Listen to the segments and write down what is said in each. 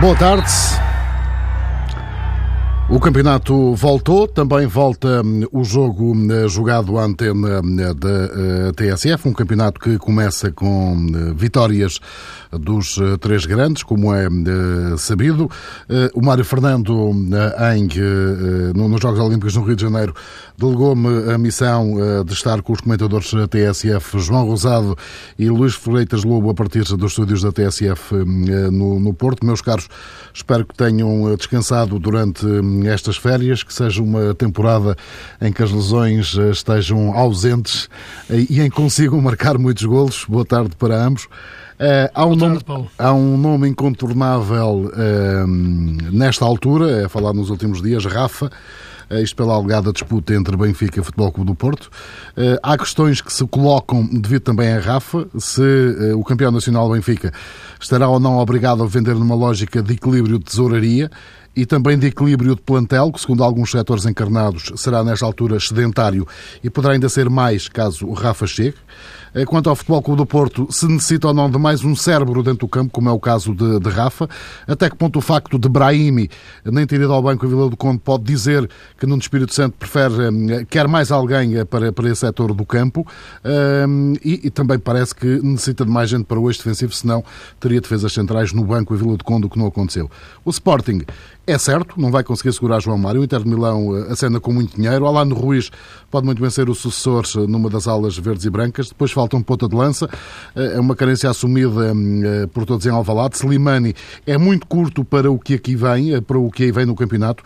Boa tarde. O campeonato voltou, também volta hum, o jogo hum, jogado à antena hum, da eh, TSF, um campeonato que começa com vitórias dos eh, três grandes, como é sabido. Eh, o Mário Fernando, em, nos Jogos Olímpicos no Rio de Janeiro, delegou-me a missão de estar com os comentadores da TSF, João Rosado e Luís Freitas Lobo, a partir dos estúdios da TSF no, no Porto. Meus caros, espero que tenham descansado durante estas férias, que seja uma temporada em que as lesões eh, estejam ausentes eh, e em que consigam marcar muitos golos. Boa tarde para ambos. Uh, há, um nome, há, um nome, incontornável uh, nesta altura, é falar nos últimos dias, Rafa, uh, isto pela alegada disputa entre Benfica e Futebol Clube do Porto. há questões que se colocam devido também a Rafa, se o campeão nacional Benfica estará ou não obrigado a vender numa lógica de equilíbrio de tesouraria e também de equilíbrio de plantel, que segundo alguns setores encarnados será nesta altura sedentário e poderá ainda ser mais caso o Rafa chegue. Eh, quanto ao Futebol Clube do Porto, se necessita ou não de mais um cérebro dentro do campo, como é o caso de, de Rafa, até que ponto o facto de Brahimi, nem ter ido ao banco em Vila do Conde, pode dizer que no Espírito Santo prefere, eh, quer mais alguém eh, para, para esse setor do campo, e, e, também parece que necessita de mais gente para o eixo defensivo, senão teria defesas centrais no banco em Vila do Conde, o que não aconteceu. O Sporting é certo, não vai conseguir segurar João Mário. O Inter de Milão acena com muito dinheiro. Alano Ruiz pode muito bem ser o sucessor numa das alas verdes e brancas. Depois falta um ponta de lança, eh, é uma carência assumida eh, por todos em Alvalade. Slimani é muito curto para o que aqui vem, eh, para o que aí vem no campeonato,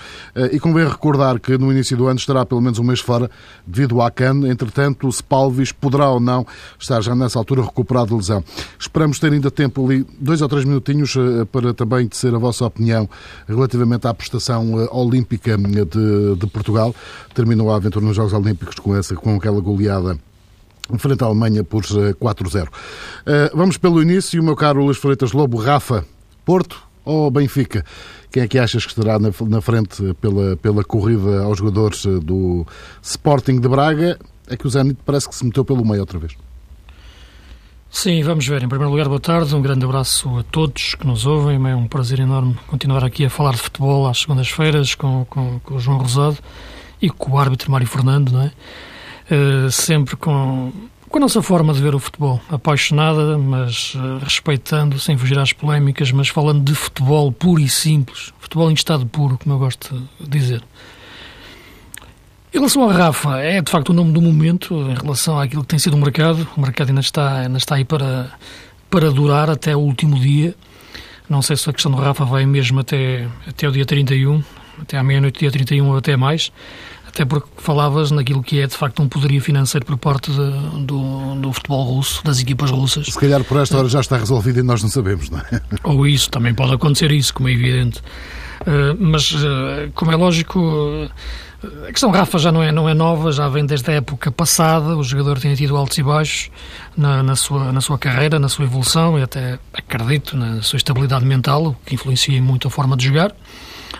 e convém recordar que no início do ano estará pelo menos um mês fora devido à CAN. Entretanto, o Spalvis poderá ou não estar já nessa altura recuperado de lesão. Esperamos ter ainda tempo ali, dois ou três minutinhos, para também tecer a vossa opinião relativamente à prestação olímpica de, de Portugal. Terminou a aventura nos Jogos Olímpicos com, essa, com aquela goleada frente à Alemanha por 4-0. Eh, eh, vamos pelo início, meu caro Luís Freitas Lobo, Rafa, Porto ou Benfica? Quem é que achas que estará na frente pela, pela corrida aos jogadores eh, do Sporting de Braga? É que o Zenit parece que se meteu pelo meio outra vez. Sim, vamos ver. Em primeiro lugar, boa tarde, um grande abraço a todos que nos ouvem. É um prazer enorme continuar aqui a falar de futebol às segundas-feiras com, com, com o João Rosado e com o árbitro Mário Fernando, não é? Eh, sempre com, com a nossa forma de ver o futebol, apaixonada, mas uh, respeitando, sem fugir às polémicas, mas falando de futebol puro e simples, futebol em estado puro, como eu gosto de dizer. Em relação à Rafa, é de facto o nome do momento em relação àquilo que tem sido o mercado. O mercado ainda está, ainda está aí para, para durar até o último dia. Não sei se a questão do Rafa vai mesmo até, até o dia 31, até à meia-noite, dia 31 ou até mais até porque falavas naquilo que é de facto um poderio financeiro por parte de, do, do futebol russo, das equipas russas. Se calhar por esta hora já está resolvido e nós não sabemos, não é? Ou isso, também pode acontecer isso, como é evidente. Uh, mas, uh, como é lógico, uh, a questão Rafa já não é, não é nova, já vem desde a época passada, o jogador tem tido altos e baixos na, na, sua, na sua carreira, na sua evolução e até acredito na sua estabilidade mental, o que influencia muito a forma de jogar.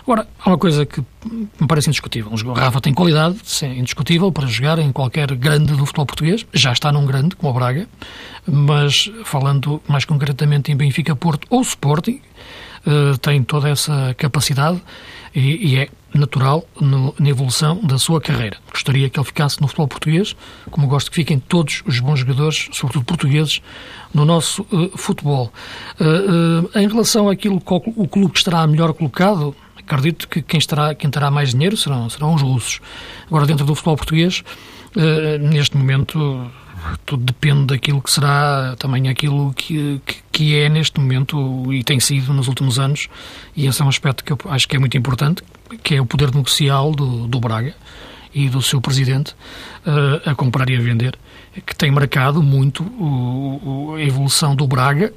Agora, há uma coisa que me parece indiscutível. O Rafa tem qualidade, sim, indiscutível, para jogar em qualquer grande do futebol português. Já está num grande, como o Braga. Mas, falando mais concretamente em Benfica, Porto ou Sporting, uh, tem toda essa capacidade e, e é natural no, na evolução da sua carreira. Gostaria que ele ficasse no futebol português, como gosto que fiquem todos os bons jogadores, sobretudo portugueses, no nosso uh, futebol. Uh, uh, em relação àquilo que o clube estará melhor colocado, acredito que quem, estará, quem terá mais dinheiro serão, serão os russos. Agora, dentro do futebol português, uh, neste momento, tudo depende daquilo que será também aquilo que, que, que, é neste momento e tem sido nos últimos anos, e esse é um aspecto que eu acho que é muito importante, que é o poder negocial do, do Braga e do seu presidente uh, a comprar e a vender, que tem marcado muito o, o, a evolução do Braga,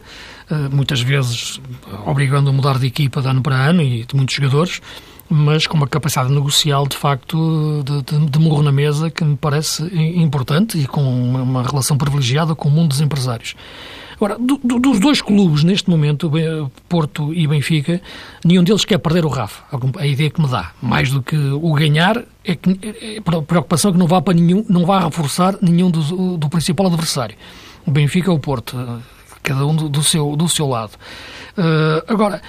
muitas vezes obrigando a mudar de equipa de ano para ano e de muitos jogadores, mas com uma capacidade negocial, de facto, de, de, de morro na mesa, que me parece importante e com uma, uma relação privilegiada com o mundo dos empresários. Agora, do, do, dos dois clubes, neste momento, Porto e Benfica, nenhum deles quer perder o Rafa. A ideia que me dá, mais do que o ganhar, é que é a preocupação é que não vá para nenhum, não vá reforçar nenhum do, do principal adversário. O Benfica ou o Porto, cada um do, do seu, do seu lado. Uh, agora,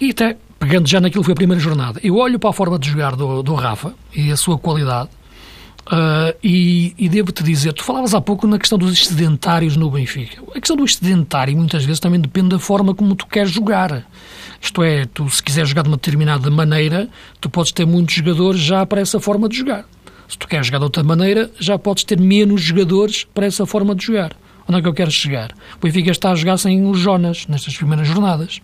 e até pegando já naquilo que foi a primeira jornada, eu olho para a forma de jogar do, do Rafa e a sua qualidade Uh, e, e devo-te dizer, tu falavas há pouco na questão dos excedentários no Benfica. A questão do excedentário muitas vezes também depende da forma como tu queres jogar. Isto é, tu se quiseres jogar de uma determinada maneira, tu podes ter muitos jogadores já para essa forma de jogar. Se tu queres jogar de outra maneira, já podes ter menos jogadores para essa forma de jogar. Onde é que eu quero chegar? O Benfica está a jogar sem o Jonas nestas primeiras jornadas.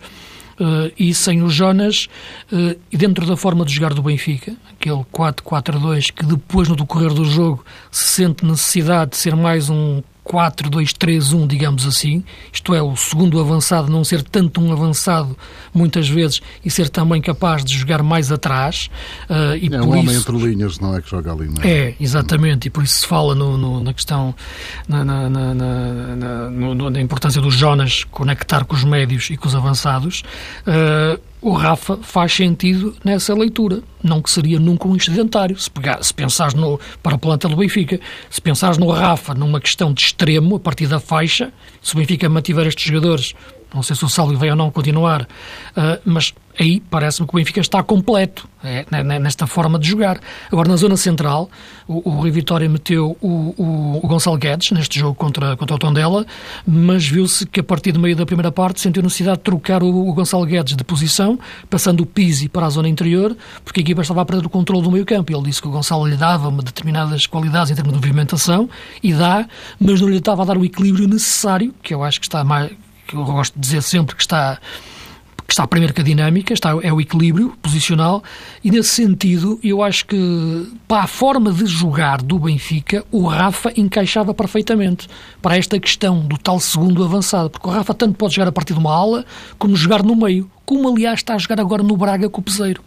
Uh, e sem o Jonas, uh, e dentro da forma de jogar do Benfica, aquele 4-4-2 que depois no decorrer do jogo se sente necessidade de ser mais um 4-2-3-1, digamos assim, isto é, o segundo avançado não ser tanto um avançado muitas vezes e ser também capaz de jogar mais atrás. Uh, e é por um homem isso... entre linhas, não é que joga ali, não é? É, exatamente, e por isso se fala no, no, na questão, na, na, na, na, na importância do Jonas conectar com os médios e com os avançados. Uh, o Rafa faz sentido nessa leitura. Não que seria nunca um excedentário. Se, pegar, se pensares no, para o plantel do Benfica, se pensares no Rafa numa questão de extremo, a partir da faixa, se o Benfica mantiver estes jogadores não sei se o Sálvio vai ou não continuar, uh, mas aí parece-me que o Benfica está completo é, né, né, nesta forma de jogar. Agora, na zona central, o, o Vitória meteu o, o, o, Gonçalo Guedes neste jogo contra, contra o Tondela, mas viu-se que a partir do meio da primeira parte sentiu necessidade de trocar o, o Gonçalo Guedes de posição, passando o Pisi para a zona interior, porque a equipa estava a perder o controle do meio campo. Ele disse que o Gonçalo lhe dava determinadas qualidades em termos de movimentação, e dá, mas não lhe estava a dar o equilíbrio necessário, que eu acho que está mais que eu gosto de dizer sempre que está que está primeiro que a dinâmica, está, é o equilíbrio posicional, e nesse sentido eu acho que para a forma de jogar do Benfica, o Rafa encaixava perfeitamente para esta questão do tal segundo avançado, porque o Rafa tanto pode jogar a partir de uma ala como jogar no meio como aliás está a jogar agora no Braga com o Peseiro.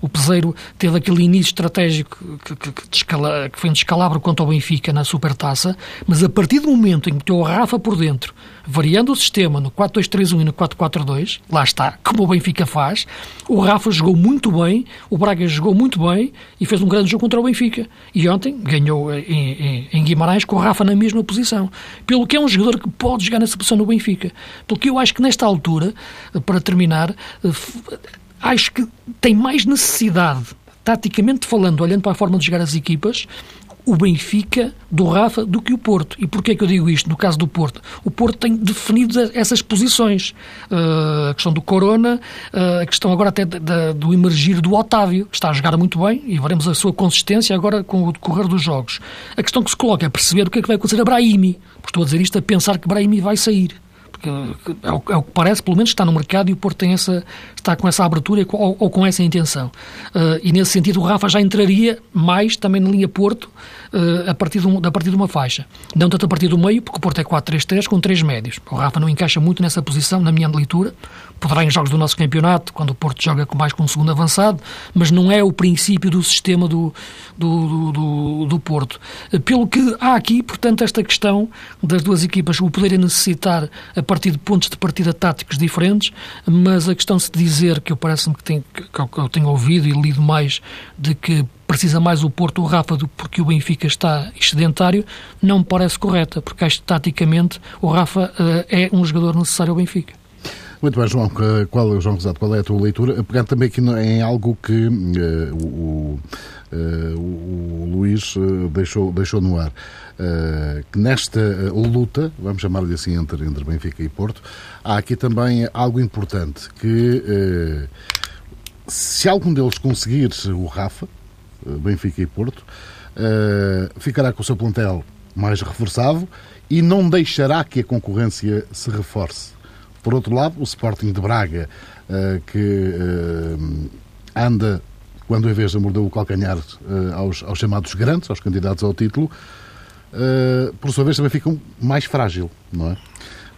O Peseiro teve aquele início estratégico que, que, que, que foi um descalabro quanto ao Benfica na Supertaça, mas a partir do momento em que meteu o Rafa por dentro, variando o sistema no 4-2-3-1 e no 4-4-2, lá está, como o Benfica faz, o Rafa jogou muito bem, o Braga jogou muito bem e fez um grande jogo contra o Benfica. E ontem ganhou em, em, em Guimarães com o Rafa na mesma posição. Pelo que é um jogador que pode jogar nessa posição no Benfica. Pelo que eu acho que nesta altura, para terminar, eh, acho que tem mais necessidade, taticamente falando, olhando para a forma de jogar as equipas, o Benfica do Rafa do que o Porto. E porquê que eu digo isto? No caso do Porto, o Porto tem definido essas posições. Uh, a questão do Corona, uh, a questão agora até de, de, do emergir do Otávio, que está a jogar muito bem e veremos a sua consistência agora com o decorrer dos jogos. A questão que se coloca é perceber o que é que vai acontecer a Brahimi. Estou a dizer isto a pensar que Brahimi vai sair que, é, o, é, o, que parece, pelo menos está no mercado e o Porto tem essa, está com essa abertura ou, ou com essa intenção. Uh, e nesse sentido o Rafa já entraria mais também na linha Porto uh, a, partir de a partir de uma faixa. Não tanto a partir do meio, porque o Porto é 4-3-3 com três médios. O Rafa não encaixa muito nessa posição, na minha leitura. Poderá em jogos do nosso campeonato, quando o Porto joga com mais com um segundo avançado, mas não é o princípio do sistema do, do, do, do Porto. Uh, pelo que há aqui, portanto, esta questão das duas equipas, o poderem necessitar a partir de pontos de partida táticos diferentes, mas a questão de se dizer que eu parece-me que, que eu tenho ouvido e lido mais de que precisa mais o Porto o Rafa do porque o Benfica está excedentário, não me parece correta, porque acho que taticamente o Rafa uh, é um jogador necessário ao Benfica. Muito bem, João, qual, João Rosado, qual é a tua leitura? Pegando também aqui em algo que uh, o, uh, o, Luís deixou, deixou no ar. que nesta luta, vamos chamar-lhe assim, entre, entre Benfica e Porto, há aqui também algo importante, que se algum deles conseguir o Rafa, eh, Benfica e Porto, eh, ficará com o seu plantel mais reforçado e não deixará que a concorrência se reforce. Por outro lado, o Sporting de Braga, eh, que anda, quando em vez de morder o calcanhar aos, aos chamados grandes, aos candidatos ao título, por sua vez também fica mais frágil, não é?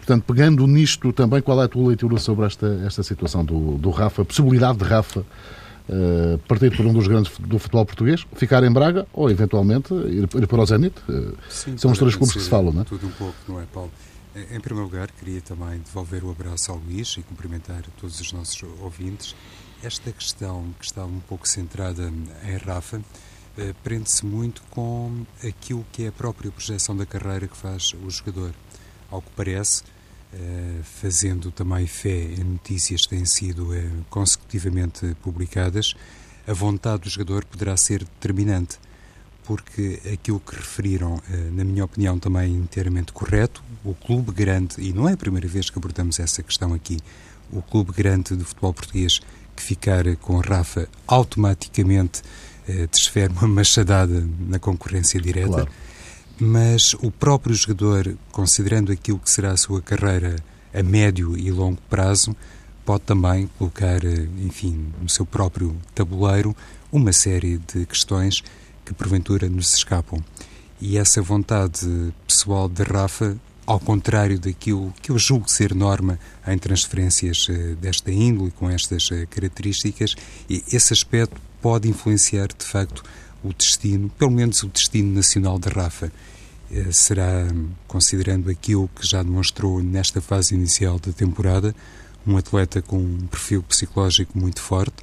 Portanto, pegando nisto também, qual é a tua leitura sobre esta, esta situação do, do Rafa, a possibilidade de Rafa uh, partir por um dos grandes do futebol português, ficar em Braga ou, eventualmente, ir, ir para o Zenit. Uh, Sim, são os três clubes que se falam, não é? Tudo um pouco, não é, Paulo? Em primeiro lugar, queria também devolver o abraço ao Luís e cumprimentar todos os nossos ouvintes. Esta questão que está um pouco centrada em Rafa eh, prende-se muito com aquilo que é a própria projeção da carreira que faz o jogador. Ao que parece, eh, fazendo também fé em notícias que têm sido eh, consecutivamente publicadas, a vontade do jogador poderá ser determinante, porque aquilo que referiram, eh, na minha opinião, também é inteiramente correto. O clube grande, e não é a primeira vez que abordamos essa questão aqui, o clube grande do futebol português que ficar com Rafa automaticamente desfere uma machadada na concorrência direta. Claro mas o próprio jogador, considerando aquilo que será a sua carreira a médio e longo prazo, pode também colocar, eh, enfim, no seu próprio tabuleiro uma série de questões que porventura nos escapam. E essa vontade pessoal de Rafa, ao contrário daquilo que eu julgo ser norma em transferências eh, desta índole, com estas eh, características, esse aspecto pode influenciar, de facto, o destino, pelo menos o destino nacional de Rafa. Eh, será, considerando aquilo que já demonstrou nesta fase inicial da temporada, um atleta com um perfil psicológico muito forte,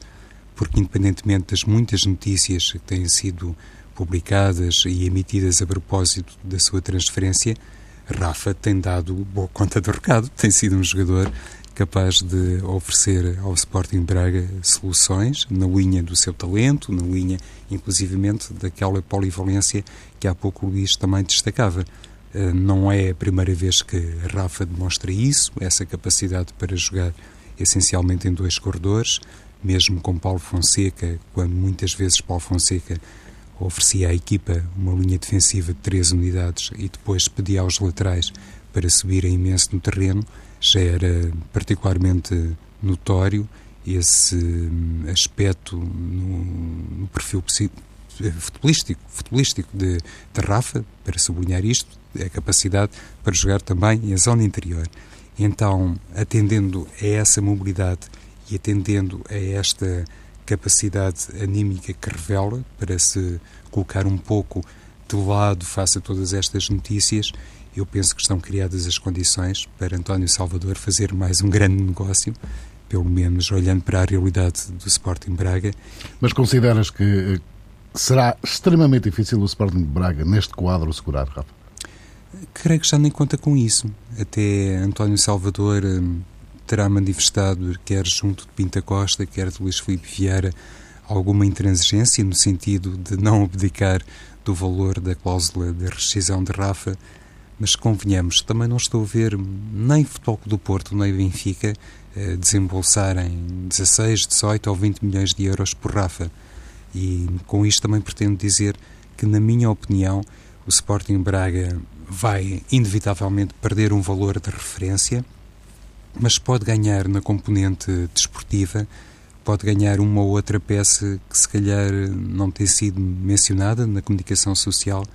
porque, independentemente das muitas notícias que têm sido publicadas e emitidas a propósito da sua transferência, Rafa tem dado boa conta do recado, tem sido um jogador capaz de oferecer ao Sporting Braga soluções na linha do seu talento, na linha, inclusivamente, daquela polivalência que há pouco o Luís também destacava. Eh, não é a primeira vez que Rafa demonstra isso, essa capacidade para jogar essencialmente em dois corredores, mesmo com Paulo Fonseca, quando muitas vezes Paulo Fonseca oferecia à equipa uma linha defensiva de três unidades e depois pedia aos laterais para subirem imenso no terreno, já era particularmente notório esse hum, aspecto no, no perfil futebolístico, futebolístico de, de Rafa, para sublinhar isto, a capacidade para jogar também em zona interior. Então, atendendo a essa mobilidade e atendendo a esta capacidade anímica que revela, para se colocar um pouco de lado face a todas estas notícias, eu penso que estão criadas as condições para António Salvador fazer mais um grande negócio, pelo menos olhando para a realidade do Sporting Braga. Mas consideras que será extremamente difícil o Sporting Braga, neste quadro, segurar, Rafa? Creio que já nem conta com isso. Até António Salvador hum, terá manifestado, quer junto de Pinta Costa, quer de Luís Filipe Vieira, alguma intransigência no sentido de não abdicar do valor da cláusula de rescisão de Rafa mas convenhamos, também não estou a ver nem Futebol do Porto nem Benfica eh, desembolsarem 16, 18 ou 20 milhões de euros por Rafa. E com isto também pretendo dizer que, na minha opinião, o Sporting Braga vai inevitavelmente perder um valor de referência, mas pode ganhar na componente desportiva, pode ganhar uma ou outra peça que se calhar não tem sido mencionada na comunicação social,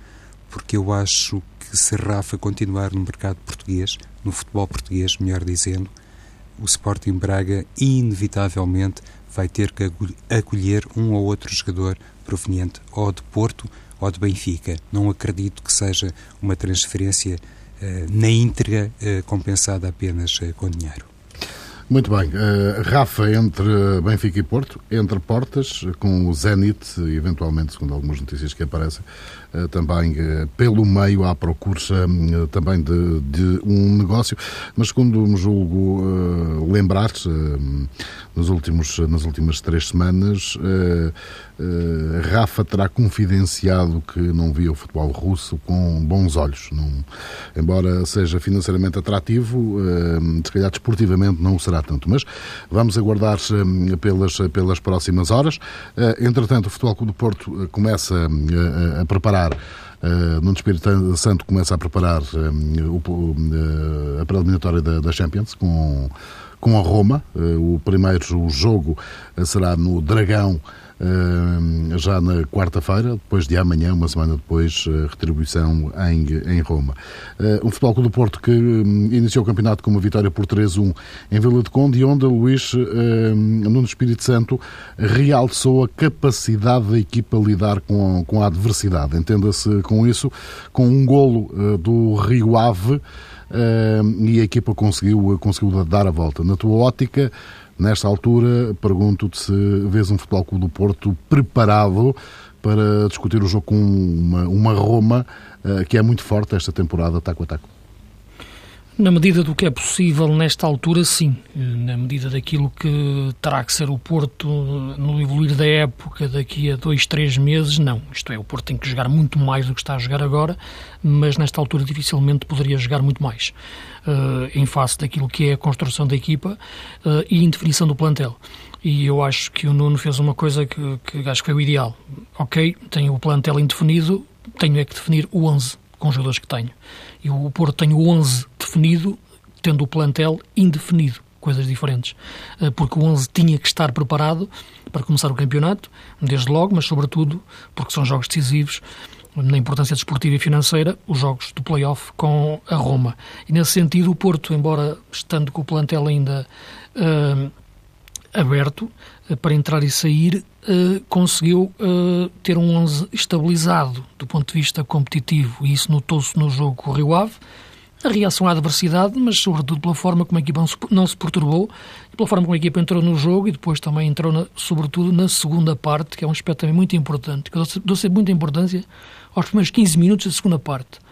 porque eu acho que se Rafa continuar no mercado português, no futebol português, melhor dizendo, o Sporting Braga inevitavelmente vai ter que acolher um ou outro jogador proveniente ou de Porto ou de Benfica. Não acredito que seja uma transferência na íntegra eh, compensada apenas eh, com dinheiro. Muito bem. Uh, Rafa entre Benfica e Porto, entre portas, com o Zenit, eventualmente, segundo algumas notícias que aparecem, uh, também uh, pelo meio à procura também de, de, um negócio. Mas, segundo me julgo lembrar, nos últimos, nas últimas três semanas, Uh, Rafa terá confidenciado que não via o futebol russo com bons olhos. Não, embora seja financeiramente atrativo, uh, se calhar desportivamente não o será tanto. Mas vamos aguardar uh, pelas, pelas próximas horas. entretanto, o Futebol Clube do Porto começa a preparar. Uh, Nuno Espírito Santo começa a preparar o, a preliminatória da, da Champions com, com a Roma. o primeiro jogo será no Dragão já na quarta-feira, depois de amanhã, uma semana depois, uh, retribuição em, em Roma. Uh, um Futebol Clube do Porto que um, iniciou o campeonato com uma vitória por 3-1 em Vila de Conde, onde Luís Nuno Espírito Santo realçou a capacidade da equipa lidar com, com a adversidade. Entenda-se com isso, com um golo do Rio Ave, e a equipa conseguiu, conseguiu dar a volta. Na tua ótica, Nesta altura, pergunto-te se vês um Futebol Clube do Porto preparado para discutir o jogo com uma, uma Roma uh, que é muito forte esta temporada, taco a taco. Na medida do que é possível nesta altura, sim. Na medida daquilo que terá que ser o Porto no evoluir da época daqui a dois, três meses, não. Isto é, o Porto tem que jogar muito mais do que está a jogar agora, mas nesta altura dificilmente poderia jogar muito mais uh, em face daquilo que é a construção da equipa uh, e indefinição do plantel. E eu acho que o Nuno fez uma coisa que, que acho que foi o ideal. Ok, tenho o plantel indefinido, tenho é que definir o 11 com os jogadores que tenho. E o Porto tem o 11 definido, tendo o plantel indefinido, coisas diferentes. Eh, porque o 11 tinha que estar preparado para começar o campeonato, desde logo, mas sobretudo porque são jogos decisivos na importância desportiva e financeira, os jogos do play-off com a Roma. E nesse sentido, o Porto, embora estando com o plantel ainda uh, aberto uh, para entrar e sair, uh, conseguiu ter um 11 estabilizado do ponto de vista competitivo. E isso notou-se no jogo com o Rio Ave. A reação à adversidade, mas sobretudo pela forma como a equipa não se perturbou e pela forma como a equipa entrou no jogo e depois também entrou, na, sobretudo, na segunda parte, que é um aspecto também muito importante, que eu dou, dou muita importância aos primeiros 15 minutos da segunda parte, eh,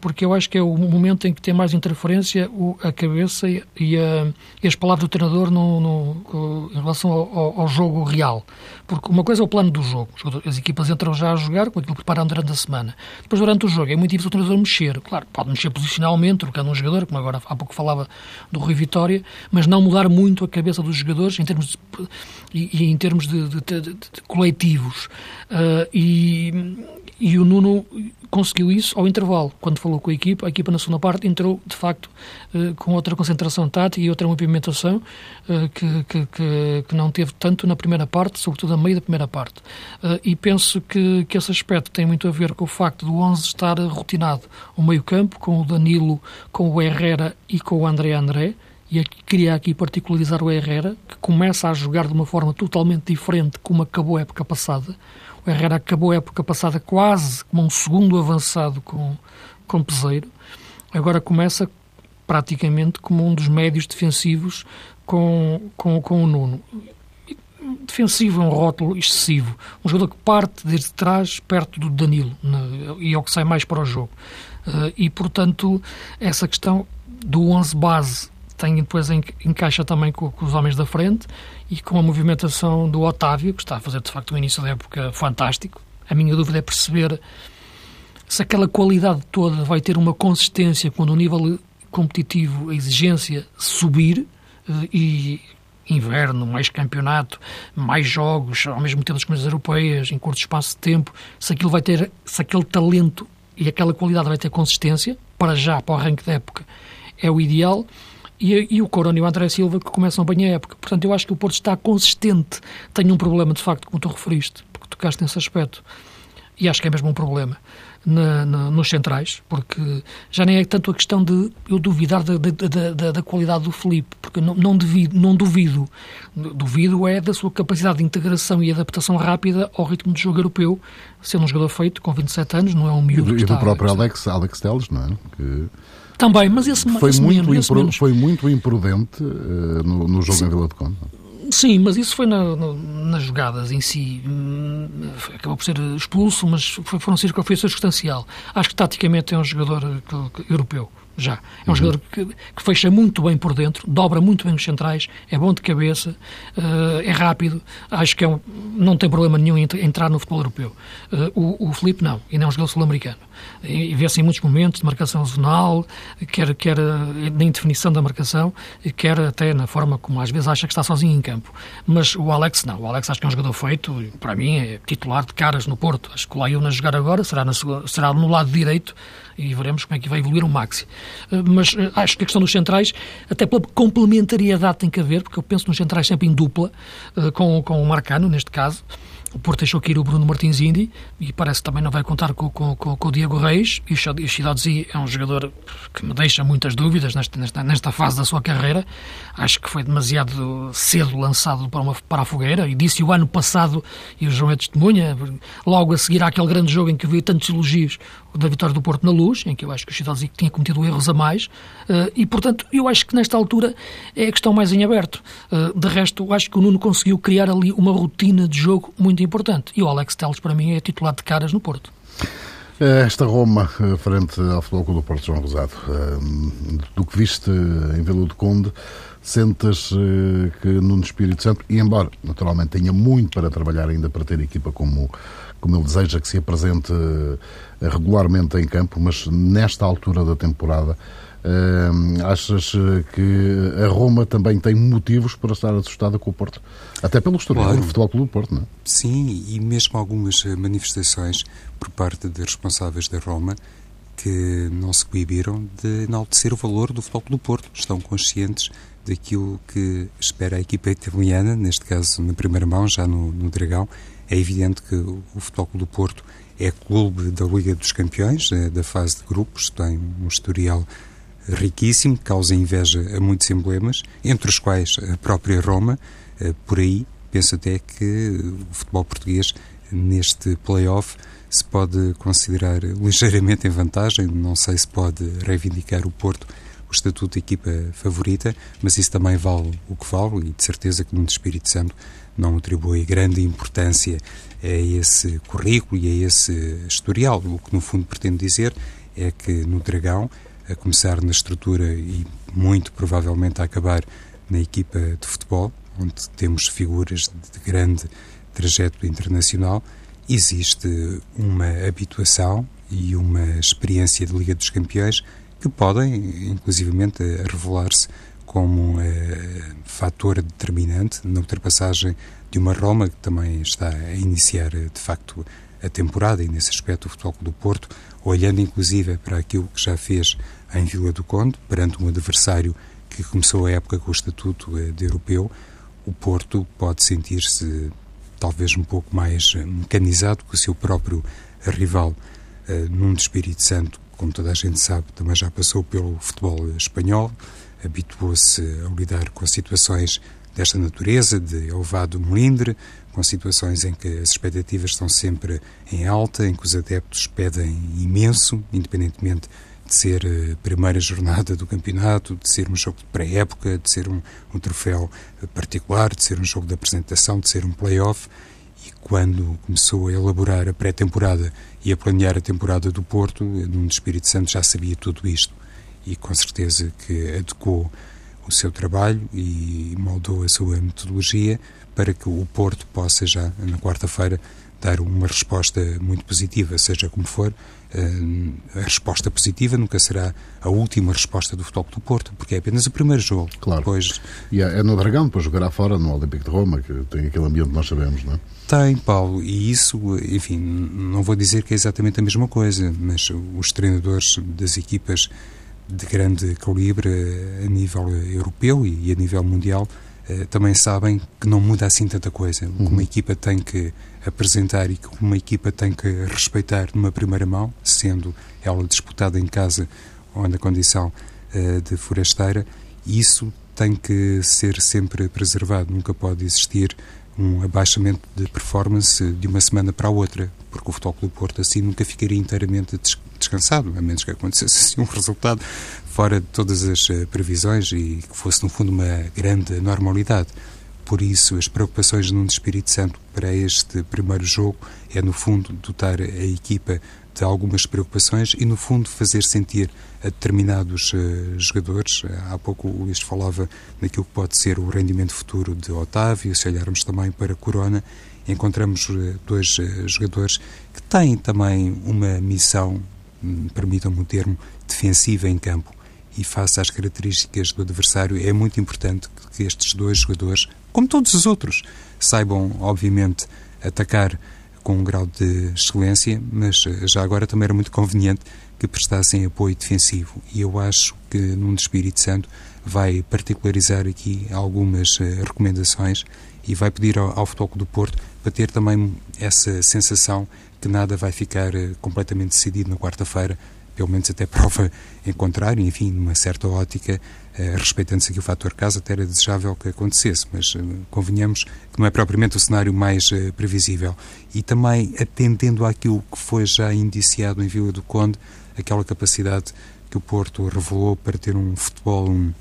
porque eu acho que é o momento em que tem mais interferência a cabeça e, a, e as palavras do treinador no, no, em relação ao, ao, jogo real. Porque uma coisa é o plano do jogo, as equipas entram já a jogar com aquilo que preparam durante a semana. Depois, durante o jogo, é muito difícil o treinador mexer. Claro, pode mexer posicionalmente, trocando um jogador, como agora há pouco falava do Rui Vitória, mas não mudar muito a cabeça dos jogadores em termos de, e, e em termos de, de, de coletivos. Uh, e e o Nuno conseguiu isso ao intervalo. Quando falou com a equipa, a equipa na segunda parte entrou, de facto, eh, com outra concentração tática e outra movimentação eh, que, que, que, não teve tanto na primeira parte, sobretudo a meio da primeira parte. Eh, e penso que, que esse aspecto tem muito a ver com o facto do 11 estar rotinado. O meio-campo, com o Danilo, com o Herrera e com o André André. E aqui, queria aqui particularizar o Herrera, que começa a jogar de uma forma totalmente diferente como acabou a época passada o Herrera acabou a época passada quase como um segundo avançado com, com Peseiro. Agora começa praticamente como um dos médios defensivos com, com, com o Nuno. Defensivo é um rótulo excessivo. Um jogador que parte desde trás, perto do Danilo, e é o que sai mais para o jogo. Uh, e, portanto, essa questão do 11 base tem depois encaixa também com, com, os homens da frente e com a movimentação do Otávio, que está a fazer de facto um início da época fantástico. A minha dúvida é perceber se aquela qualidade toda vai ter uma consistência quando o nível competitivo, a exigência subir eh, e inverno, mais campeonato, mais jogos, ao mesmo tempo as coisas europeias, em curto espaço de tempo, se aquilo vai ter, se aquele talento e aquela qualidade vai ter consistência, para já, para o arranque da época, é o ideal e, e o Corona e o André Silva que começam bem a época. Portanto, eu acho que o Porto está consistente. Tem um problema, de facto, como tu referiste, porque tocaste nesse aspecto. E acho que é mesmo um problema na, na, nos centrais, porque já nem é tanto a questão de eu duvidar da, da, da, da qualidade do Felipe, porque não, não, devido, não duvido. Duvido é da sua capacidade de integração e adaptação rápida ao ritmo de jogo europeu, sendo um jogador feito com 27 anos, não é um miúdo. E do, e do próprio Alex, Alex Telles, não é? Que também, mas esse, foi, esse muito menos, impru, foi muito imprudente uh, no, no, jogo Sim. em Vila de Conde. Sim, mas isso foi na, na, nas jogadas em si. Hum, acabou por ser expulso, mas foi, um, foi circunstancial. Acho que taticamente é um jogador europeu já. É um uhum. jogador que, que, fecha muito bem por dentro, dobra muito bem os centrais, é bom de cabeça, uh, é rápido. Acho que é um, não tem problema nenhum em entrar no futebol europeu. Uh, o, o Felipe não, e não é um jogador sul-americano. Vê-se em muitos momentos de marcação zonal, quer, quer eh, na indefinição da marcação, quer até na forma como às vezes acha que está sozinho em campo. Mas o Alex não. O Alex acho que é um jogador feito, para mim é titular de caras no Porto. Acho que o Laiuna jogar agora será, na, será no lado direito e veremos como é que vai evoluir o Maxi. mas acho que a questão dos centrais, até pela complementariedade tem que haver, porque eu penso nos centrais sempre em dupla, com, com o Marcano, neste caso, o Porto deixou aqui o Bruno Martins Indy e parece que também não vai contar com, com, com, com o Diego Reis. E o Shidodzi é um jogador que me deixa muitas dúvidas nesta, nesta, nesta fase da sua carreira. Acho que foi demasiado cedo lançado para, uma, para a fogueira. E disse o ano passado, e o João é testemunha, logo a seguir àquele grande jogo em que vi tantos elogios da vitória do Porto na Luz, em que eu acho que o Shidodzi tinha cometido erros a mais. Eh, e, portanto, eu acho que nesta altura é a questão mais em aberto. Eh, de resto, eu acho que o Nuno conseguiu criar ali uma rotina de jogo muito importante. E o Alex Telles, para mim, é titular de caras no Porto. Esta Roma, eh, frente ao Futebol do Porto João Rosado, eh, do que viste em Vila do Conde, sentas eh, que no Espírito Santo, e embora naturalmente tenha muito para trabalhar ainda para ter equipa como, como ele deseja que se apresente regularmente em campo, mas nesta altura da temporada, Uh, achas que a Roma também tem motivos para estar assustada com o Porto? Até pelo histórico claro. do Futebol Clube do Porto, não é? Sim, e mesmo algumas eh, manifestações por parte de responsáveis da Roma que não se coibiram de enaltecer o valor do Futebol Clube do Porto. Estão conscientes daquilo que espera a equipa italiana, neste caso na primeira mão, já no, no Dragão. É evidente que o Futebol Clube do Porto é clube da Liga dos Campeões, é da fase de grupos, tem um historial riquíssimo, causa inveja a muitos emblemas, entre os quais a própria Roma. Eh, por aí, penso até que o futebol português, neste play-off, se pode considerar ligeiramente em vantagem. Não sei se pode reivindicar o Porto o estatuto de equipa favorita, mas isso também vale o que vale e de certeza que no Espírito Santo não atribui grande importância a esse currículo e a esse historial. O que no fundo pretendo dizer é que no Dragão a começar na estrutura e muito provavelmente a acabar na equipa de futebol, onde temos figuras de grande trajeto internacional, existe uma habituação e uma experiência de Liga dos Campeões que podem, inclusivamente, revelar-se como um uh, fator determinante na ultrapassagem de uma Roma que também está a iniciar, de facto, a temporada e, nesse aspecto, o Futebol do Porto, olhando inclusive para aquilo que já fez em Vila do Conde, perante um adversário que começou a época com o estatuto eh, de europeu, o Porto pode sentir-se talvez um pouco mais eh, mecanizado que o seu próprio rival. Uh, Nuno Espírito Santo, como toda a gente sabe, também já passou pelo futebol espanhol, habituou-se a lidar com situações desta natureza, de elevado melindre, com situações em que as expectativas estão sempre em alta, em que os adeptos pedem imenso, independentemente de ser a eh, primeira jornada do campeonato, de ser um jogo de pré-época, de ser um, um, troféu particular, de ser um jogo de apresentação, de ser um play-off. E quando começou a elaborar a pré-temporada e a planear a temporada do Porto, no Espírito Santo já sabia tudo isto e com certeza que adequou o seu trabalho e moldou a sua metodologia para que o Porto possa já na quarta-feira dar uma resposta muito positiva, seja como for, eh, a resposta positiva nunca será a última resposta do Futebol do Porto, porque é apenas o primeiro jogo. Claro. Depois... E é, é no Dragão, depois jogará fora no Olímpico de Roma, que tem aquele ambiente que nós sabemos, não é? Tem, Paulo, e isso, enfim, não vou dizer que é exatamente a mesma coisa, mas os treinadores das equipas de grande calibre a nível europeu e a nível mundial eh, também sabem que não muda assim tanta coisa. Uhum. Uma equipa tem que apresentar e que uma equipa tem que respeitar numa primeira mão, sendo ela disputada em casa ou na condição uh, de forasteira, isso tem que ser sempre preservado. Nunca pode existir um abaixamento de performance de uma semana para a outra, porque o Futebol Clube Porto assim nunca ficaria inteiramente descansado, a menos que acontecesse assim um resultado fora de todas as eh, previsões e que fosse, no fundo, uma grande normalidade. Por isso, as preocupações de Espírito Santo para este primeiro jogo é, no fundo, dotar a equipa de algumas preocupações e, no fundo, fazer sentir a determinados uh, jogadores. Há pouco o Luís falava naquilo que pode ser o rendimento futuro de Otávio, se olharmos também para Corona, encontramos uh, dois uh, jogadores que têm também uma missão, permitam-me o termo, defensiva em campo e face às características do adversário, é muito importante que estes dois jogadores, como todos os outros, saibam, obviamente, atacar com um grau de excelência, mas já agora também era muito conveniente que prestassem apoio defensivo. E eu acho que Nuno Espírito Santo vai particularizar aqui algumas recomendações e vai pedir ao, ao Futebol do Porto para ter também essa sensação que nada vai ficar completamente decidido na quarta-feira, pelo menos até prova em contrário, enfim, numa certa ótica, eh, respeitando-se aqui o fator casa, até era desejável que acontecesse, mas eh, convenhamos que não é propriamente o cenário mais eh, previsível. E também atendendo àquilo que foi já indiciado em Vila do Conde, aquela capacidade que o Porto revelou para ter um futebol um,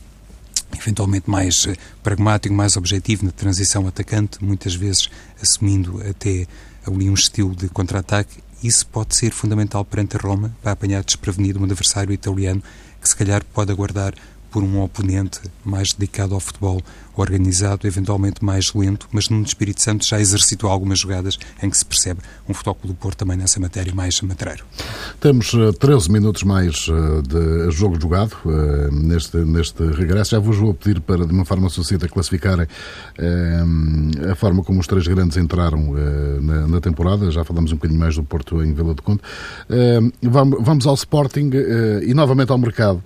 eventualmente mais pragmático, mais objetivo na transição atacante, muitas vezes assumindo até ali um estilo de contra-ataque. Isso pode ser fundamental perante a Roma para apanhar desprevenido um adversário italiano que se calhar pode aguardar por um oponente mais dedicado ao futebol organizado, eventualmente mais lento, mas no Espírito Santo já exercitou algumas jogadas em que se percebe um futebol do Porto também nessa matéria mais matreiro. Temos 13 eh, minutos mais eh, de jogo jogado eh, neste, neste regresso. Já vos vou pedir para, de uma forma sucinta, classificarem a forma como os três grandes entraram na, temporada. Já falamos um bocadinho mais do Porto em Vila do Conde. Vamos ao Sporting e novamente ao mercado.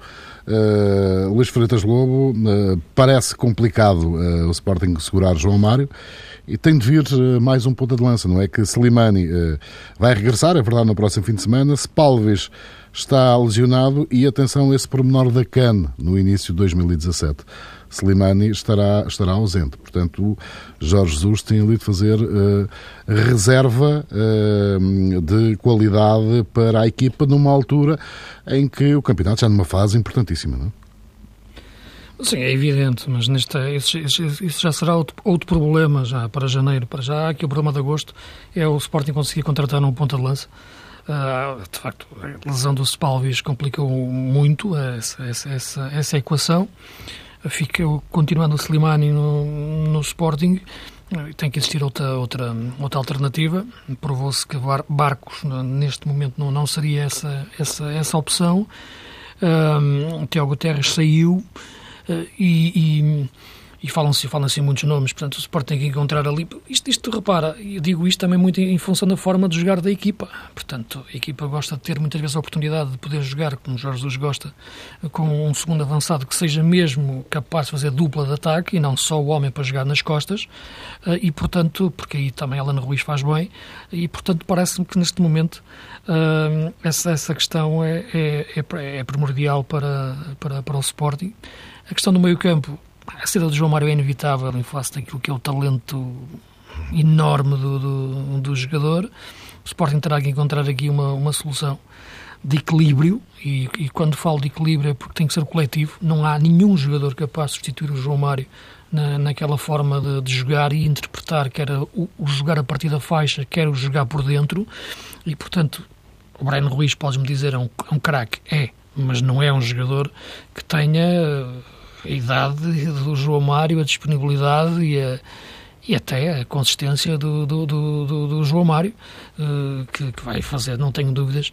Uh, Luís Freitas Lobo, uh, parece complicado uh, o Sporting segurar João Mário e tem de vir mais um ponta de lança, não é? Que Slimani vai regressar, é verdade, no próximo fim de semana. Spalvis está lesionado e atenção a esse pormenor da CAN no início de 2017. Slimani estará, estará ausente. Portanto, Jorge Jesus tem ali de fazer uh, reserva uh, de qualidade para a equipa numa altura em que o campeonato já numa fase importantíssima, não é? Sim, é evidente, mas neste, isso, já será outro, outro, problema já para janeiro. Para já, aqui o problema de agosto é o Sporting conseguir contratar um ponta de lança. Uh, de facto, a lesão do Spalvis complicou muito essa, essa, essa, essa equação fica continuando o Slimani no, no Sporting tem que existir outra, outra, outra alternativa. Provou-se que Barcos, neste momento, não, não seria essa, essa, essa opção. Um, Tiago Terres saiu uh, e, e e falam-se falam muitos nomes, portanto o Sport tem que encontrar ali. Isto, isto, repara, eu digo isto também muito em função da forma de jogar da equipa. Portanto, a equipa gosta de ter muitas vezes a oportunidade de poder jogar, como Jorge Jesus gosta, com um segundo avançado que seja mesmo capaz de fazer dupla de ataque e não só o homem para jogar nas costas. Eh, e portanto, porque aí também Alan Ruiz faz bem, e portanto parece-me que neste momento eh, essa, essa questão é, é, é, é primordial para, para, para o Sporting. A questão do meio-campo a saída do João Mário é inevitável em face daquilo que é o talento enorme do, do, do jogador. O Sporting terá que encontrar aqui uma, uma solução de equilíbrio, e, e, quando falo de equilíbrio é porque tem que ser coletivo. Não há nenhum jogador capaz de substituir o João Mário na, naquela forma de, de, jogar e interpretar, quer o, o, jogar a partir da faixa, quer o jogar por dentro. E, portanto, o Brian Ruiz, podes-me dizer, é um, é um craque? É, mas não é um jogador que tenha a idade do João Mário, a disponibilidade e, a, e até a consistência do, do, do, do João Mário, uh, que, que, vai fazer, não tenho dúvidas,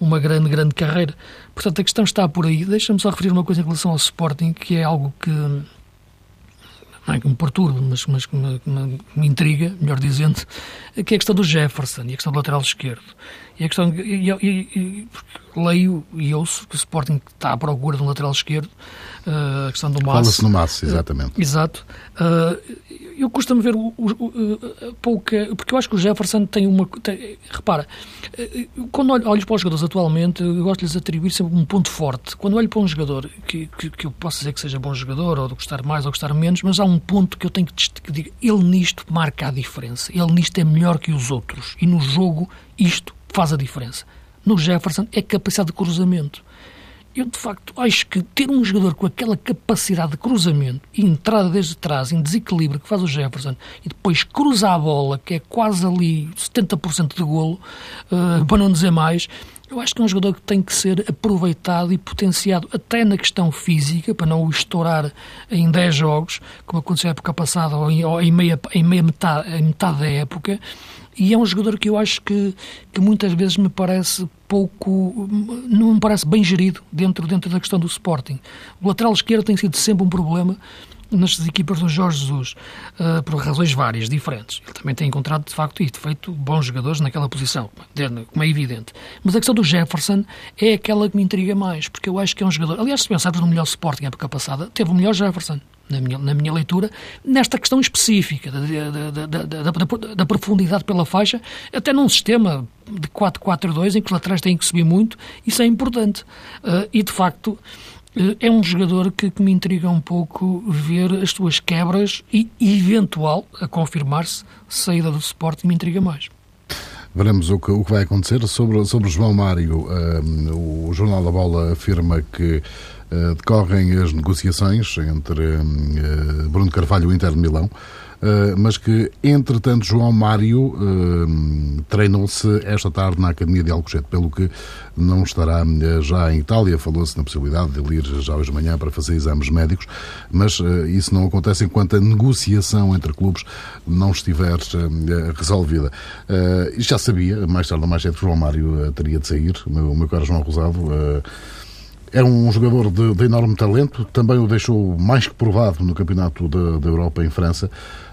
uma grande, grande carreira. Portanto, a questão está por aí. Deixa-me só referir uma coisa em relação ao Sporting, que é algo que não é que me perturba, mas, que me, me, intriga, melhor dizendo, que é a questão do Jefferson e a questão do lateral esquerdo. E a questão, e, e, e, leio e ouço que o Sporting está à procura de um lateral esquerdo, uh, a questão do Massa. Fala-se no Massa, exatamente. Uh, exato. Uh, eu costumo ver o, o, o, pouca. Porque eu acho que o Jefferson tem uma. Tem, repara, quando olho, olho para os jogadores atualmente, eu gosto de lhes atribuir sempre um ponto forte. Quando olho para um jogador que, que, que eu posso dizer que seja bom jogador, ou de gostar mais ou gostar menos, mas há um ponto que eu tenho que dizer: ele nisto marca a diferença. Ele nisto é melhor que os outros. E no jogo, isto faz a diferença. No Jefferson é capacidade de cruzamento. Eu, de facto, acho que ter um jogador com aquela capacidade de cruzamento e entrada desde trás, em desequilíbrio que faz o Jefferson, e depois cruza a bola, que é quase ali 70% de golo, uh, para não dizer mais, eu acho que é um jogador que tem que ser aproveitado e potenciado até na questão física, para não o estourar em 10 jogos, como aconteceu na época passada, ou em, ou em meia, em meia metade, em metade da época. E é um jogador que eu acho que, que muitas vezes me parece pouco, não me parece bem gerido dentro, dentro da questão do Sporting. O lateral esquerdo tem sido sempre um problema nestas equipas do Jorge Jesus, uh, por razões várias, diferentes. Ele também tem encontrado, de facto, e feito bons jogadores naquela posição, como é evidente. Mas a questão do Jefferson é aquela que me intriga mais, porque eu acho que é um jogador. Aliás, se pensarmos no melhor Sporting época passada, teve o melhor Jefferson. Na minha, na minha leitura, nesta questão específica da, da, da, da, da profundidade pela faixa, até num sistema de 4-4-2 em que os laterais têm que subir muito, isso é importante. Uh, e, de facto, uh, é um jogador que, que, me intriga um pouco ver as suas quebras e, eventual, a confirmar-se, saída do Sporting me intriga mais. Veremos o que, o que vai acontecer. Sobre, sobre João Mário, uh, o Jornal da Bola afirma que decorrem as negociações entre uh, Bruno Carvalho e o Inter de Milão. Uh, mas que, entretanto, João Mário uh, treinou-se esta tarde na Academia de Alcochete, pelo que não estará uh, já em Itália. Falou-se na possibilidade de ele ir já hoje de manhã para fazer exames médicos, mas isso não acontece enquanto a negociação entre clubes não estiver resolvida. Já sabia, mais tarde ou mais cedo, que João Mário teria de sair, o meu, meu caro João Rosado. É um jogador de, de, enorme talento, também o deixou mais que provado no Campeonato da, da Europa em França.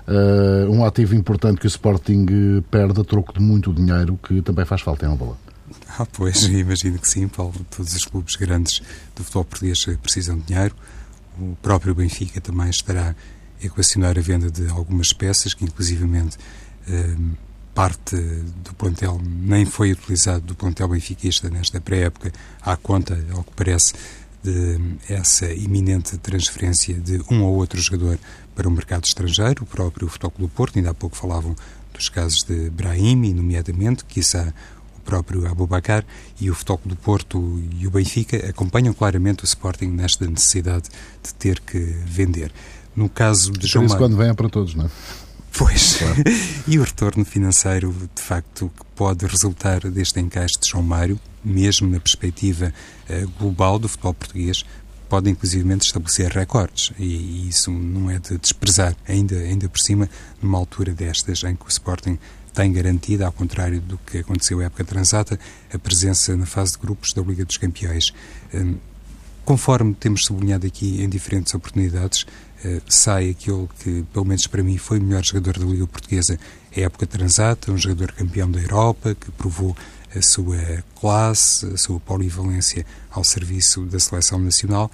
Uh, um ativo importante que o Sporting perde a troco de muito dinheiro, que também faz falta em Alvalade. Ah, pois, imagino que sim, Paulo. Todos os clubes grandes do futebol português precisam de dinheiro. O próprio Benfica também estará a equacionar a venda de algumas peças, que inclusivamente uh, parte do plantel nem foi utilizado do plantel benfiquista nesta pré-época, à conta, ao que parece, de essa iminente transferência de um ou outro jogador para o mercado estrangeiro, o próprio Futebol Porto, ainda há pouco falavam dos casos de Brahimi, nomeadamente, quiçá o próprio Abubacar, e o Futebol do Porto e o Benfica acompanham claramente o Sporting nesta necessidade de ter que vender. No caso de João Isso quando venha para todos, não é? Pois, claro. e o retorno financeiro, de facto, que pode resultar deste encaixe de João Mário, mesmo na perspectiva uh, global do futebol português, pode inclusivamente estabelecer recordes e, e, isso não é de desprezar, ainda, ainda por cima, numa altura destas em que o Sporting tem garantida, ao contrário do que aconteceu na época transata, a presença na fase de grupos da Liga dos Campeões. Um, conforme temos sublinhado aqui em diferentes oportunidades, uh, sai aquele que, pelo menos para mim, foi o melhor jogador da Liga Portuguesa a época transata, um jogador campeão da Europa, que provou a sua classe, a sua polivalência ao serviço da seleção nacional.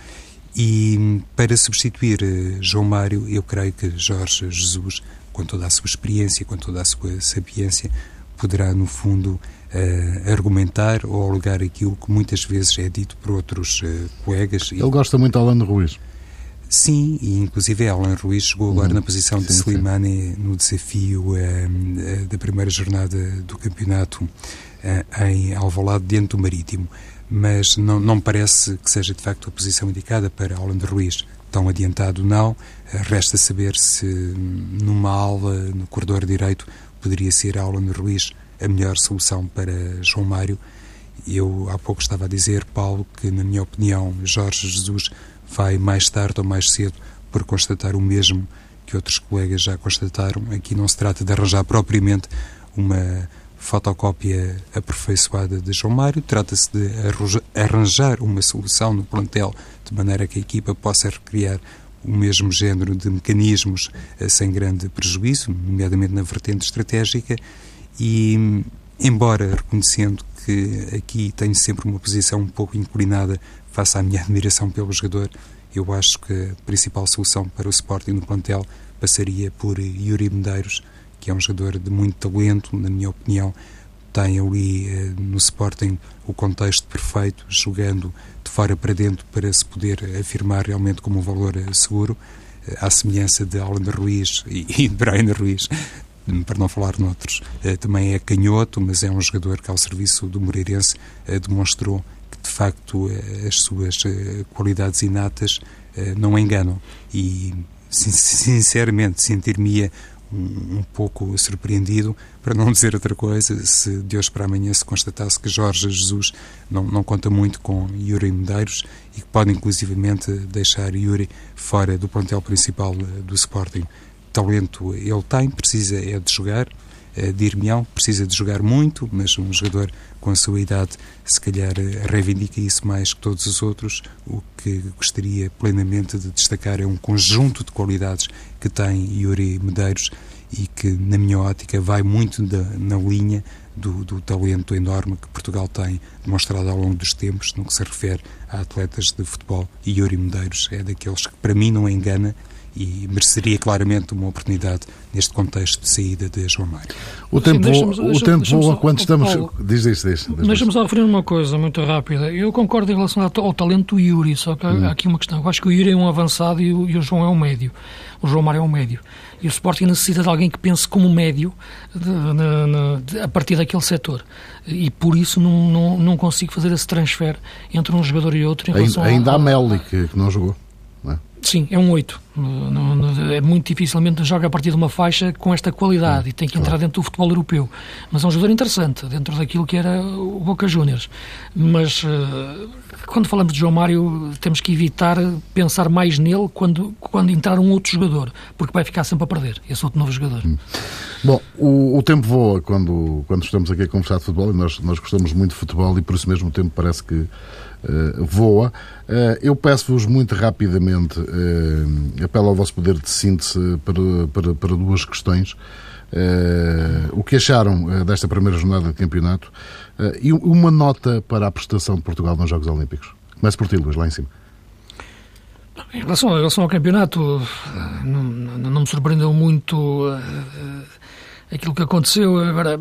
E para substituir eh, João Mário, eu creio que Jorge Jesus, com toda a sua experiência, com toda a sua sapiência, poderá, no fundo, uh, argumentar ou alegar aquilo que muitas vezes é dito por outros uh, colegas. Ele gosta muito de Alan Ruiz. Sim, e inclusive Alan Ruiz chegou agora uhum. na posição de Slimani no desafio uh, da primeira jornada do campeonato em Alvalade, dentro do Marítimo. Mas não, não parece que seja de facto a posição indicada para Alan Ruiz. Tão adiantado não, resta saber se numa aula no corredor direito poderia ser Alan Ruiz a melhor solução para João Mário. Eu há pouco estava a dizer, Paulo, que na minha opinião Jorge Jesus vai mais tarde ou mais cedo por constatar o mesmo que outros colegas já constataram. Aqui não se trata de arranjar propriamente uma fotocópia aperfeiçoada de João Mário, trata-se de arranjar uma solução no plantel de maneira que a equipa possa recriar o mesmo género de mecanismos eh, sem grande prejuízo, nomeadamente na vertente estratégica, e embora reconhecendo que aqui tenho sempre uma posição um pouco inclinada face à minha admiração pelo jogador, eu acho que a principal solução para o Sporting no plantel passaria por Yuri Medeiros, que é um jogador de muito talento, na minha opinião, tem ali eh, no Sporting o contexto perfeito, jogando de fora para dentro para se poder afirmar realmente como um valor eh, seguro, eh, à semelhança de Alan Ruiz e, de Brian Ruiz, para não falar noutros. Também é canhoto, mas é um jogador que ao serviço do Moreirense demonstrou que de facto as suas qualidades inatas não enganam e sinceramente sentir-me um, pouco surpreendido, para não dizer outra coisa, se de hoje para amanhã se constatasse que Jorge Jesus não, não conta muito com Yuri Medeiros e que pode inclusivamente deixar Yuri fora do plantel principal do Sporting. Talento ele tem, precisa é de jogar, uh, dir-me-ão, precisa de jogar muito, mas um jogador com a sua idade se calhar reivindica isso mais que todos os outros. O que gostaria plenamente de destacar é um conjunto de qualidades que tem Yuri Medeiros e que, na minha ótica, vai muito da, na linha do, do, talento enorme que Portugal tem demonstrado ao longo dos tempos no que se refere a atletas de futebol. E Yuri Medeiros é daqueles que, para mim, não engana e mereceria claramente uma oportunidade neste contexto de saída de João Mário. O tempo, Sim, o tempo voa quando estamos. Paulo, diz isso, diz. Deixa-me só referir uma coisa muito rápida. Eu concordo em relação ao, ao talento do Yuri, só que hum. há aqui uma questão. Eu acho que o Yuri é um avançado e o, e o João é um médio. O João Mário é um médio. E o Sporting necessita de alguém que pense como médio de, de, de, a partir daquele setor. E por isso não, não, não, consigo fazer esse transfer entre um jogador e outro. ainda, ainda há Meli, que, que não jogou. Sim, é um 8. É muito dificilmente joga a partir de uma faixa com esta qualidade e tem que entrar dentro do futebol europeu. Mas é um jogador interessante, dentro daquilo que era o Boca Juniors. Mas eh, quando falamos de João Mário, temos que evitar pensar mais nele quando, quando entrar um outro jogador, porque vai ficar sempre a perder esse outro novo jogador. Hum. Bom, o, o, tempo voa quando, quando estamos aqui a conversar de futebol e nós, nós gostamos muito de futebol e por isso mesmo o tempo parece que uh, voa. Uh, eu peço-vos muito rapidamente, uh, apelo ao vosso poder de síntese para, para, para duas questões. o que acharam desta primeira jornada de campeonato e uma nota para a prestação de Portugal nos Jogos Olímpicos. Começo por ti, Luís, lá em cima. Em relação, em relação ao campeonato, não, não me surpreendeu muito aquilo que aconteceu. Agora,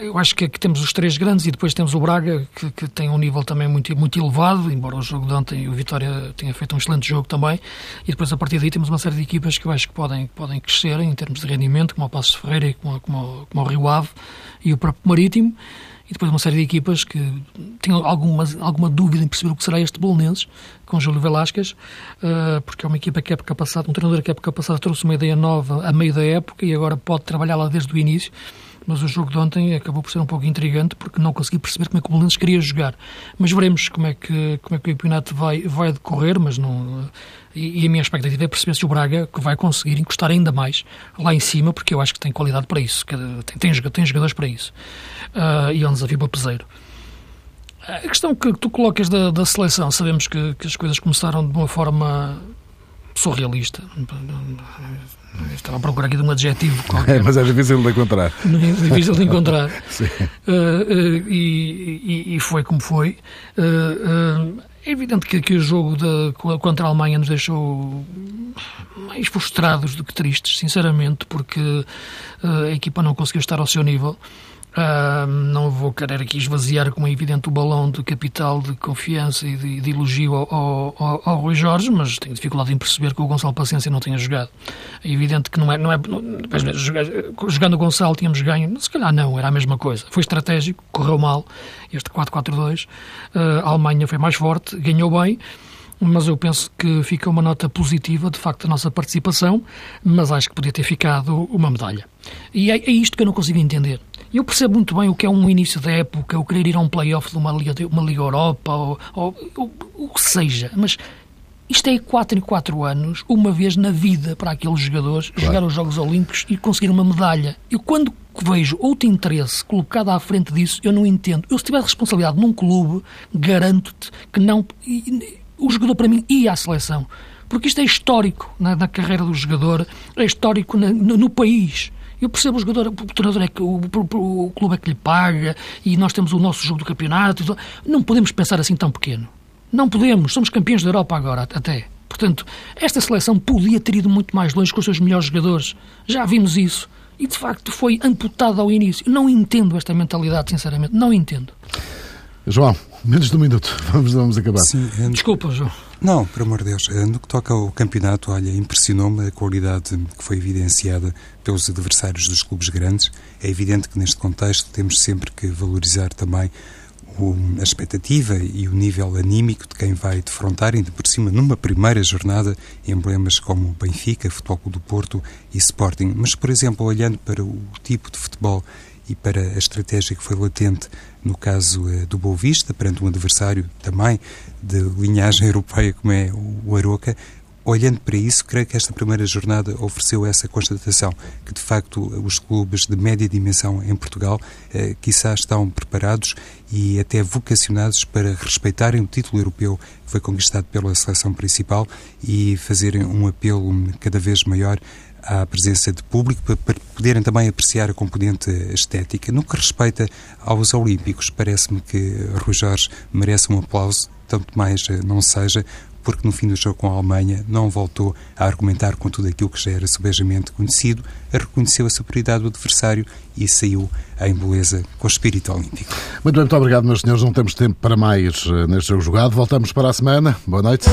eu acho que aqui temos os três grandes e depois temos o Braga, que, que, tem um nível também muito, muito elevado, embora o jogo de ontem o Vitória tenha feito um excelente jogo também. E depois, a partir daí, temos uma série de equipas que eu acho que podem, podem crescer em termos de rendimento, como o Passos Ferreira e como, como, como o Rio Ave e o próprio Marítimo e depois uma série de equipas que tinham alguma, alguma dúvida em perceber o que será este Bolonenses, com Júlio Velasquez, uh, porque é uma equipa que época passada, um treinador que época passada trouxe uma ideia nova a meio da época e agora pode trabalhar lá desde o início mas o jogo de ontem acabou por ser um pouco intrigante porque não consegui perceber como é que o Belenenses queria jogar. Mas veremos como é que, como é que o campeonato vai, vai decorrer, mas não... E, a minha expectativa é perceber se o Braga que vai conseguir encostar ainda mais lá em cima, porque eu acho que tem qualidade para isso, tem, tem, tem jogadores para isso. Uh, e é um desafio para Peseiro. A questão que tu colocas da, da seleção, sabemos que, que as coisas começaram de uma forma surrealista. Estava a procurar aqui de um adjetivo qualquer. É, mas é difícil de encontrar. É difícil de encontrar. Sim. Uh, uh, e, e, foi como foi. Uh, é evidente que, que o jogo de, contra a Alemanha nos deixou mais frustrados do que tristes, sinceramente, porque a equipa não conseguiu estar ao seu nível. Uh, não vou querer aqui esvaziar, como é evidente, o balão de capital de confiança e de, de elogio ao, ao, ao, Rui Jorge, mas tenho dificuldade em perceber que o Gonçalo Paciência não tenha jogado. É evidente que não é. Não é não, jogando o Gonçalo tínhamos ganho, se calhar não, era a mesma coisa. Foi estratégico, correu mal, este 4-4-2. Uh, a Alemanha foi mais forte, ganhou bem mas eu penso que fica uma nota positiva, de facto, da nossa participação, mas acho que podia ter ficado uma medalha. E é, é isto que eu não consigo entender. Eu percebo muito bem o que é um início da época, o querer ir a um play-off de uma Liga, uma Liga Europa, ou, ou, ou o que seja, mas isto é 4 em 4 anos, uma vez na vida para aqueles jogadores, claro. jogar os Jogos Olímpicos e conseguir uma medalha. Eu, quando vejo outro interesse colocado à frente disso, eu não entendo. Eu, se tiver responsabilidade num clube, garanto-te que não o jogador para mim ia à seleção. Porque isto é histórico na, na carreira do jogador, é histórico na, no, no, país. Eu percebo o jogador, o treinador é que o, o, o, clube é que lhe paga e nós temos o nosso jogo do campeonato. Não podemos pensar assim tão pequeno. Não podemos. Somos campeões da Europa agora, até. Portanto, esta seleção podia ter ido muito mais longe com os seus melhores jogadores. Já vimos isso. E de facto foi amputada ao início. Não entendo esta mentalidade, sinceramente. Não entendo. João, menos de um minuto, vamos, vamos acabar. Sim, é... Desculpa, João. Não, por amor de Deus. Eh, no que toca ao campeonato, olha, impressionou-me a qualidade que foi evidenciada pelos adversários dos clubes grandes. É evidente que neste contexto temos sempre que valorizar também o, a expectativa e o nível anímico de quem vai defrontar, ainda por cima, numa primeira jornada, emblemas como Benfica, Futebol Clube do Porto e Sporting. Mas, por exemplo, olhando para o tipo de futebol e para a estratégia que foi latente no caso eh, do Boa Vista, perante um adversário também de linhagem europeia como é o Aroca, olhando para isso, creio que esta primeira jornada ofereceu essa constatação, que de facto os clubes de média dimensão em Portugal, eh, quiçá estão preparados e até vocacionados para respeitarem o título europeu que foi conquistado pela seleção principal e fazerem um apelo cada vez maior à presença de público para, poderem também apreciar a componente estética. No que respeita aos Olímpicos, parece-me que Rui Jorge merece um aplauso, tanto mais eh, não seja, porque no fim do jogo com a Alemanha não voltou a argumentar com tudo aquilo que já era subejamente conhecido, reconheceu a superioridade do adversário e saiu em beleza com o espírito olímpico. Muito bem, muito obrigado, meus senhores. Não temos tempo para mais eh, neste jogo jogado. Voltamos para a semana. Boa noite.